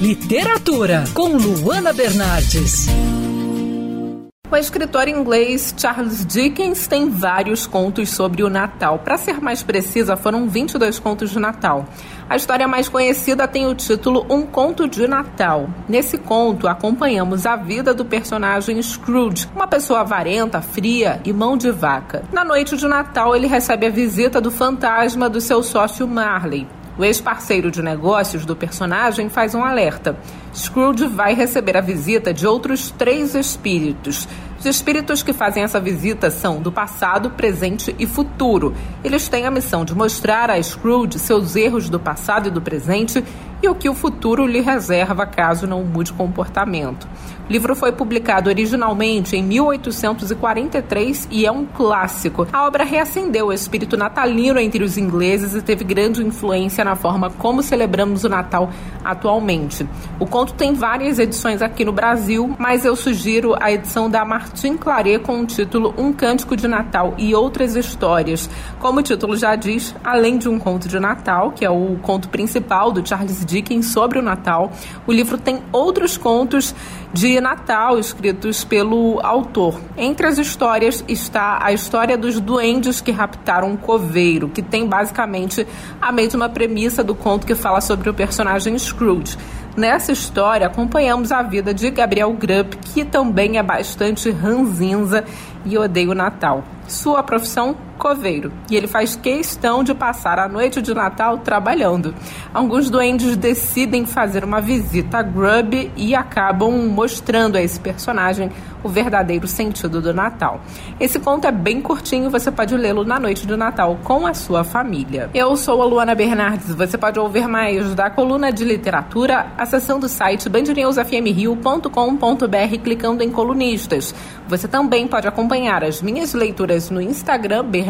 Literatura com Luana Bernardes. O escritor inglês Charles Dickens tem vários contos sobre o Natal. Para ser mais precisa, foram 22 contos de Natal. A história mais conhecida tem o título Um Conto de Natal. Nesse conto, acompanhamos a vida do personagem Scrooge, uma pessoa avarenta, fria e mão de vaca. Na noite de Natal, ele recebe a visita do fantasma do seu sócio Marley. O ex-parceiro de negócios do personagem faz um alerta. Scrooge vai receber a visita de outros três espíritos. Os espíritos que fazem essa visita são do passado, presente e futuro. Eles têm a missão de mostrar a Scrooge seus erros do passado e do presente e o que o futuro lhe reserva caso não mude comportamento. O livro foi publicado originalmente em 1843 e é um clássico. A obra reacendeu o espírito natalino entre os ingleses e teve grande influência na forma como celebramos o Natal atualmente. O conto tem várias edições aqui no Brasil, mas eu sugiro a edição da Martin Claret com o título Um Cântico de Natal e Outras Histórias. Como o título já diz, além de um conto de Natal, que é o conto principal do Charles Dickens sobre o Natal, o livro tem outros contos de Natal escritos pelo autor. Entre as histórias está a história dos duendes que raptaram um coveiro, que tem basicamente a mesma premissa do conto que fala sobre o personagem Scrooge. Nessa história, acompanhamos a vida de Gabriel Grupp, que também é bastante ranzinza e odeia o Natal. Sua profissão, coveiro, e ele faz questão de passar a noite de Natal trabalhando. Alguns duendes decidem fazer uma visita a Grub e acabam mostrando a esse personagem o verdadeiro sentido do Natal. Esse conto é bem curtinho, você pode lê-lo na noite de Natal com a sua família. Eu sou a Luana Bernardes, você pode ouvir mais da coluna de literatura acessando o site bandnewsfmrio.com.br clicando em colunistas. Você também pode acompanhar as minhas leituras no Instagram Bernardes